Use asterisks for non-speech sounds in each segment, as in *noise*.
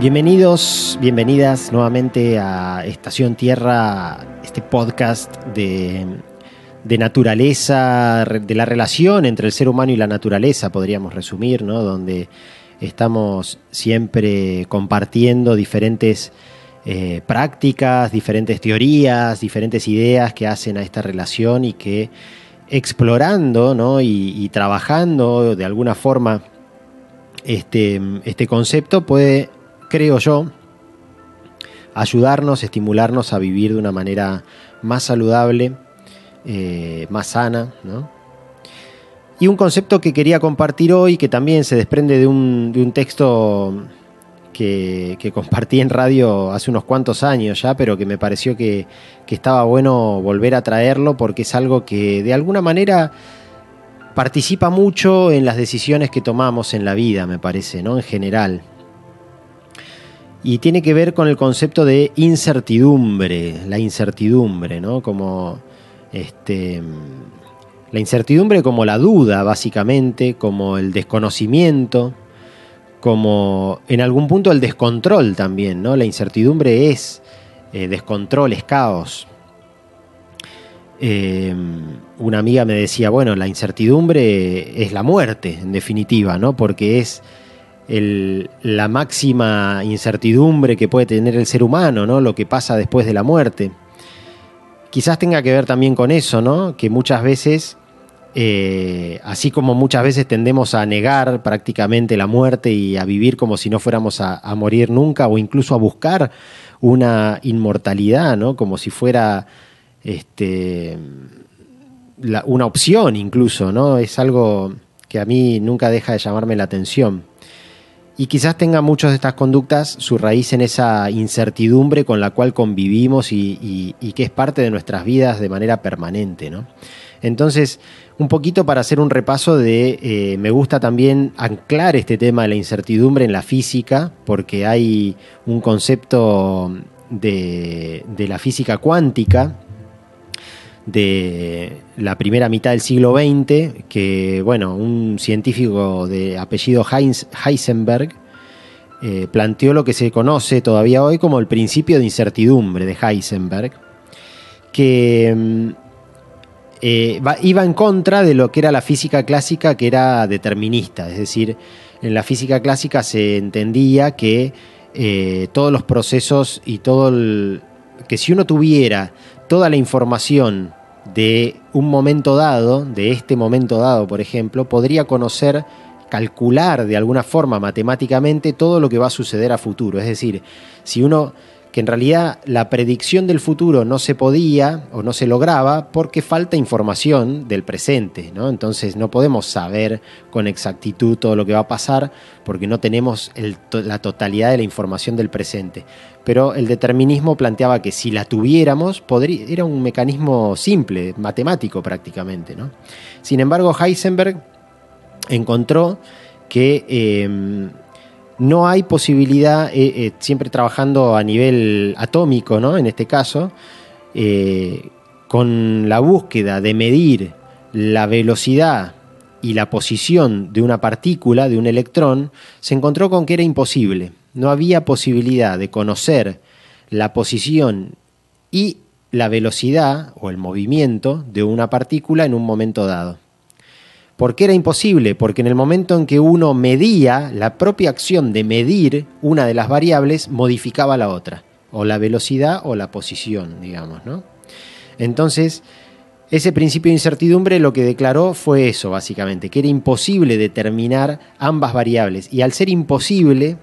Bienvenidos, bienvenidas nuevamente a Estación Tierra, este podcast de, naturaleza, de la relación entre el ser humano y la naturaleza, podríamos resumir, ¿no? Donde estamos siempre compartiendo diferentes eh, prácticas, diferentes teorías, diferentes ideas que hacen a esta relación y que explorando ¿no? y, trabajando de alguna forma este, este concepto puede creo yo, ayudarnos, estimularnos a vivir de una manera más saludable, eh, más sana, Y un concepto que quería compartir hoy, que también se desprende de un, texto que, compartí en radio hace unos cuantos años ya, pero que me pareció que, que estaba bueno volver a traerlo porque es algo que de alguna manera participa mucho en las decisiones que tomamos en la vida, me parece, ¿no? En general y tiene que ver con el concepto de incertidumbre, la incertidumbre, ¿no? Como este, la incertidumbre como la duda, básicamente, como el desconocimiento, como en algún punto el descontrol también, ¿no? La incertidumbre es eh, descontrol, es caos. Eh, una amiga me decía, bueno, la incertidumbre es la muerte, en definitiva, ¿no? Porque es la máxima incertidumbre que puede tener el ser humano, ¿no? Lo que pasa después de la muerte. Quizás tenga que ver también con eso, ¿no? Que muchas veces, eh, así como muchas veces tendemos a negar prácticamente la muerte y a vivir como si no fuéramos a, morir nunca, o incluso a buscar una inmortalidad, ¿no? Como si fuera este, una opción incluso, ¿no? Es algo que a mí nunca deja de llamarme la atención. Y quizás tenga muchas de estas conductas su raíz en esa incertidumbre con la cual convivimos y, que es parte de nuestras vidas de manera permanente. ¿no? Entonces, un poquito para hacer un repaso de, eh, me gusta también anclar este tema de la incertidumbre en la física, porque hay un concepto de, de la física cuántica de la primera mitad del siglo XX, que bueno, un científico de apellido Heisenberg eh, planteó lo que se conoce todavía hoy como el principio de incertidumbre de Heisenberg, que mm, eh, iba en contra de lo que era la física clásica, que era determinista, es decir, en la física clásica se entendía que eh, todos los procesos y todo el, que si uno tuviera toda la información de un momento dado, de este momento dado, por ejemplo, podría conocer, calcular de alguna forma matemáticamente todo lo que va a suceder a futuro. Es decir, si uno que en realidad la predicción del futuro no se podía o no se lograba porque falta información del presente, ¿no? Entonces no podemos saber con exactitud todo lo que va a pasar porque no tenemos la totalidad de la información del presente. Pero el determinismo planteaba que si la tuviéramos, podría, era un mecanismo simple, matemático prácticamente, ¿no? Sin embargo, Heisenberg encontró que em, no hay posibilidad, eh, eh, siempre trabajando a nivel atómico, ¿no? En este caso, eh, con la búsqueda de medir la velocidad y la posición de una partícula, de un electrón, se encontró con que era imposible. No había posibilidad de conocer la posición y la velocidad o el movimiento de una partícula en un momento dado. ¿Por qué era imposible? Porque en el momento en que uno medía, la propia acción de medir una de las variables modificaba la otra, o la velocidad o la posición, digamos, ¿no? Entonces, ese principio de incertidumbre lo que declaró fue eso, básicamente, que era imposible determinar ambas variables. Y al ser imposible,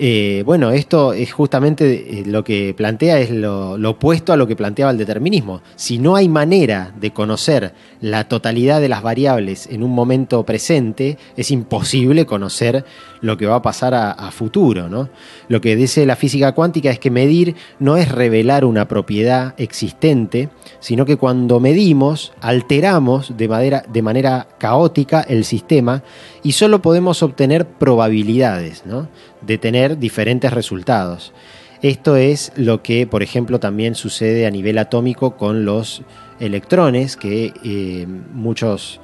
eh, bueno, esto es justamente eh, lo que plantea, es lo, opuesto a lo que planteaba el determinismo. Si no hay manera de conocer la totalidad de las variables en un momento presente, es imposible conocer lo que va a pasar a, futuro. ¿no? Lo que dice la física cuántica es que medir no es revelar una propiedad existente, sino que cuando medimos alteramos de manera, de manera caótica el sistema y solo podemos obtener probabilidades de tener diferentes resultados. Esto es lo que, por ejemplo, también sucede a nivel atómico con los electrones, que eh, muchos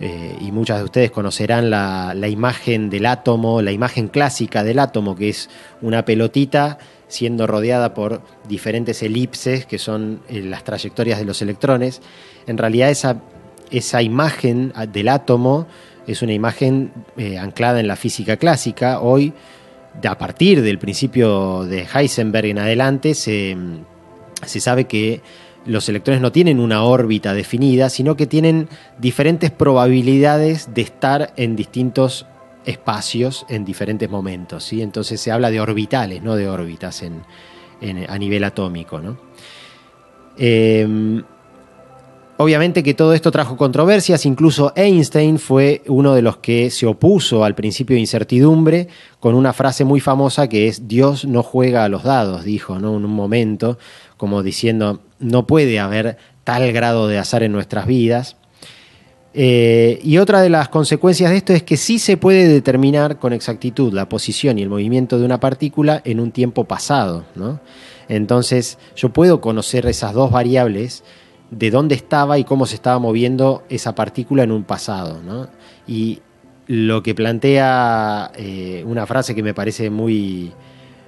eh, y muchas de ustedes conocerán la, imagen del átomo, la imagen clásica del átomo, que es una pelotita siendo rodeada por diferentes elipses, que son eh, las trayectorias de los electrones. En realidad esa, esa imagen del átomo es una imagen anclada en la física clásica. Hoy, a partir del principio de Heisenberg en adelante, se, se sabe que los electrones no tienen una órbita definida, sino que tienen diferentes probabilidades de estar en distintos espacios en diferentes momentos. ¿sí? Entonces se habla de orbitales, no de órbitas a nivel atómico. Em, obviamente que todo esto trajo controversias, incluso Einstein fue uno de los que se opuso al principio de incertidumbre con una frase muy famosa que es Dios no juega a los dados, dijo ¿no? en un momento, como diciendo, no puede haber tal grado de azar en nuestras vidas. Eh, y otra de las consecuencias de esto es que sí se puede determinar con exactitud la posición y el movimiento de una partícula en un tiempo pasado. Entonces yo puedo conocer esas dos variables de dónde estaba y cómo se estaba moviendo esa partícula en un pasado. Y lo que plantea eh, una frase que me parece muy,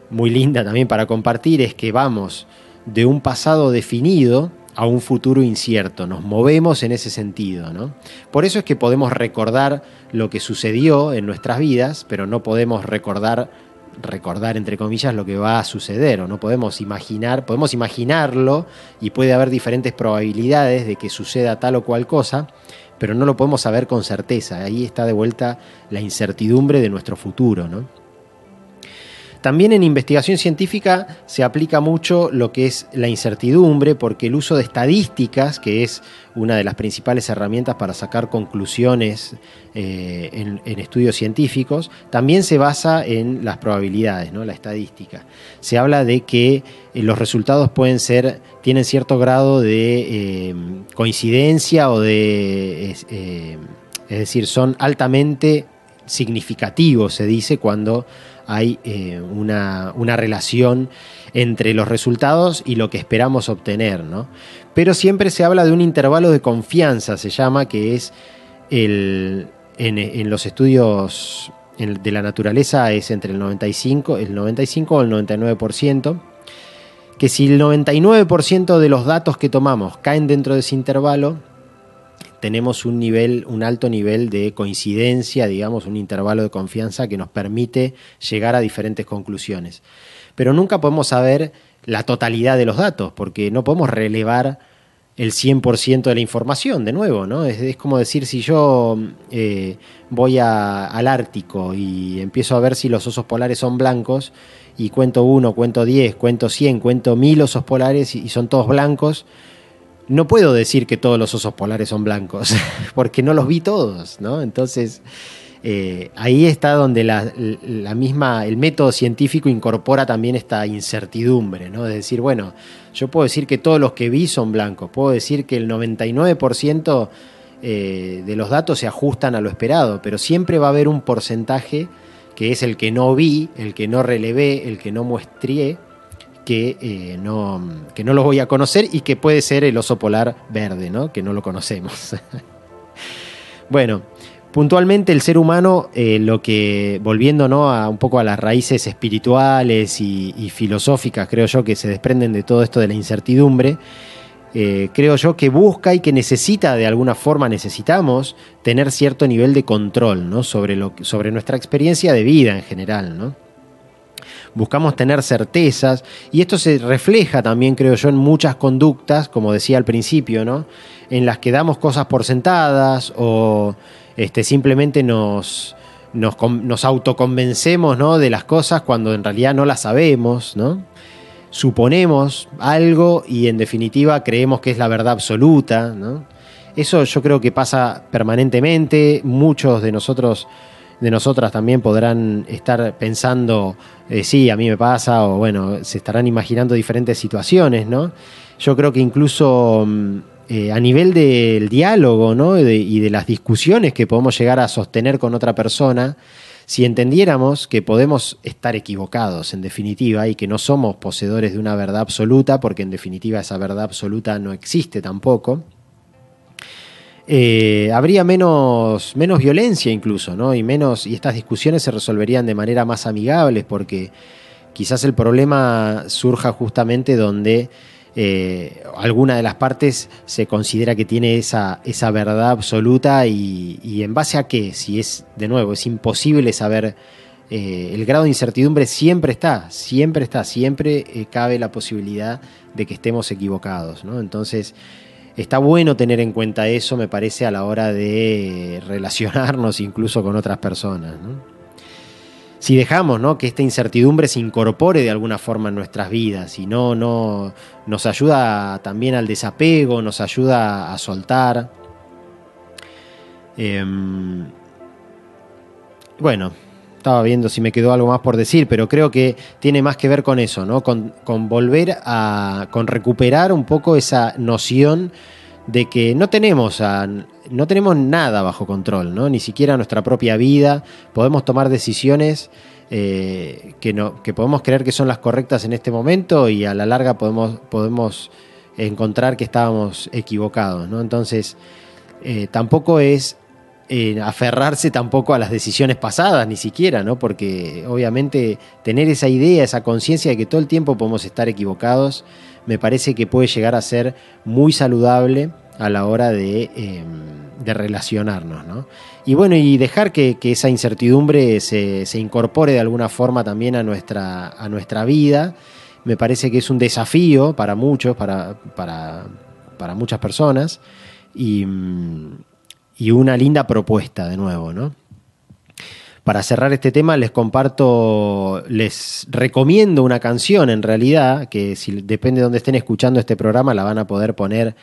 muy linda también para compartir es que vamos de un pasado definido a un futuro incierto. Nos movemos en ese sentido. ¿no? Por eso es que podemos recordar lo que sucedió en nuestras vidas, pero no podemos recordar, recordar entre comillas, lo que va a suceder. O no podemos imaginar, podemos imaginarlo y puede haber diferentes probabilidades de que suceda tal o cual cosa, pero no lo podemos saber con certeza. Ahí está de vuelta la incertidumbre de nuestro futuro. ¿no? También en investigación científica se aplica mucho lo que es la incertidumbre, porque el uso de estadísticas, que es una de las principales herramientas para sacar conclusiones eh, en, estudios científicos, también se basa en las probabilidades, ¿no? la estadística. Se habla de que eh, los resultados pueden ser, tienen cierto grado de eh, coincidencia o de, es decir, son altamente significativos, se dice, cuando hay eh, una, relación entre los resultados y lo que esperamos obtener, ¿no? Pero siempre se habla de un intervalo de confianza, se llama, que es el, en, los estudios de la naturaleza es entre el 95, el 95 o el 99%, que si el 99% de los datos que tomamos caen dentro de ese intervalo, tenemos un nivel, un alto nivel de coincidencia, digamos, un intervalo de confianza que nos permite llegar a diferentes conclusiones. Pero nunca podemos saber la totalidad de los datos, porque no podemos relevar el 100% de la información, de nuevo, ¿no? Es, como decir, si yo eh, voy al Ártico y empiezo a ver si los osos polares son blancos, y cuento uno, cuento diez, cuento cien, cuento mil osos polares y son todos blancos, no puedo decir que todos los osos polares son blancos, *laughs* porque no los vi todos, ¿no? Entonces, eh, ahí está donde la, misma, el método científico incorpora también esta incertidumbre, ¿no? De decir, bueno, yo puedo decir que todos los que vi son blancos, puedo decir que el 99% eh, de los datos se ajustan a lo esperado, pero siempre va a haber un porcentaje que es el que no vi, el que no relevé, el que no muestré, que, eh, no, que no los voy a conocer y que puede ser el oso polar verde, ¿no? que no lo conocemos. *laughs* bueno, puntualmente el ser humano, eh, lo que, volviendo ¿no? a un poco a las raíces espirituales y, filosóficas, creo yo, que se desprenden de todo esto de la incertidumbre, eh, creo yo que busca y que necesita, de alguna forma necesitamos, tener cierto nivel de control ¿no? sobre, lo, sobre nuestra experiencia de vida en general. ¿no? Buscamos tener certezas y esto se refleja también, creo yo, en muchas conductas, como decía al principio, ¿no? En las que damos cosas por sentadas o este, simplemente nos, nos, autoconvencemos ¿no? de las cosas cuando en realidad no las sabemos, ¿no? Suponemos algo y en definitiva creemos que es la verdad absoluta, ¿no? Eso yo creo que pasa permanentemente, muchos de nosotros de nosotras también podrán estar pensando, eh, sí, a mí me pasa, o bueno, se estarán imaginando diferentes situaciones, ¿no? Yo creo que incluso mm, eh, a nivel del diálogo, ¿no? y de las discusiones que podemos llegar a sostener con otra persona, si entendiéramos que podemos estar equivocados, en definitiva, y que no somos poseedores de una verdad absoluta, porque en definitiva esa verdad absoluta no existe tampoco, eh, habría menos, menos violencia incluso, ¿no? Y menos, y estas discusiones se resolverían de manera más amigable, porque quizás el problema surja justamente donde eh, alguna de las partes se considera que tiene esa, esa verdad absoluta y, en base a qué, si es, de nuevo, es imposible saber, eh, el grado de incertidumbre siempre está, siempre está, siempre cabe la posibilidad de que estemos equivocados, ¿no? Entonces, está bueno tener en cuenta eso, me parece, a la hora de relacionarnos incluso con otras personas, si dejamos ¿no? que esta incertidumbre se incorpore de alguna forma en nuestras vidas y no, no nos ayuda también al desapego, nos ayuda a soltar. Em, bueno, estaba viendo si me quedó algo más por decir, pero creo que tiene más que ver con eso, ¿no? Con, con volver a. con recuperar un poco esa noción de que no tenemos, no tenemos nada bajo control, ¿no? ni siquiera nuestra propia vida, podemos tomar decisiones eh, que, no, que podemos creer que son las correctas en este momento y a la larga podemos, podemos encontrar que estábamos equivocados. ¿no? Entonces, eh, tampoco es eh, aferrarse tampoco a las decisiones pasadas, ni siquiera, ¿no? porque obviamente tener esa idea, esa conciencia de que todo el tiempo podemos estar equivocados, me parece que puede llegar a ser muy saludable a la hora de, em, relacionarnos. ¿no? Y bueno, y dejar que, esa incertidumbre se, incorpore de alguna forma también a nuestra, a nuestra vida, me parece que es un desafío para muchos, para, para, para muchas personas, y, y una linda propuesta de nuevo, ¿no? para cerrar este tema les comparto, les recomiendo una canción en realidad, que si depende de dónde estén escuchando este programa la van a poder poner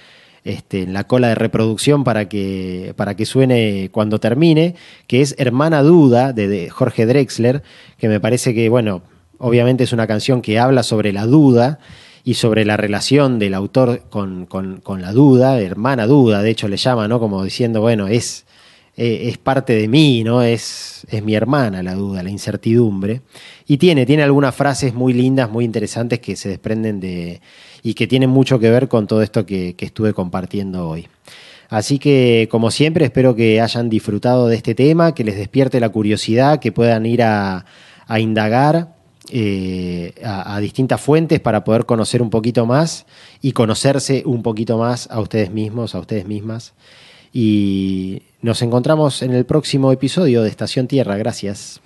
este, en la cola de reproducción para que, para que suene cuando termine, que es Hermana Duda de, Jorge Drexler, que me parece que, bueno, obviamente es una canción que habla sobre la duda y sobre la relación del autor con, con, la duda, hermana duda, de hecho le llama, ¿no? Como diciendo, bueno, es eh, es parte de mí, ¿no? Es, es mi hermana la duda, la incertidumbre. Y tiene, tiene algunas frases muy lindas, muy interesantes que se desprenden de. y que tienen mucho que ver con todo esto que, estuve compartiendo hoy. Así que, como siempre, espero que hayan disfrutado de este tema, que les despierte la curiosidad, que puedan ir a, indagar eh, a, a, distintas fuentes para poder conocer un poquito más y conocerse un poquito más a ustedes mismos, a ustedes mismas. Y nos encontramos en el próximo episodio de Estación Tierra. Gracias.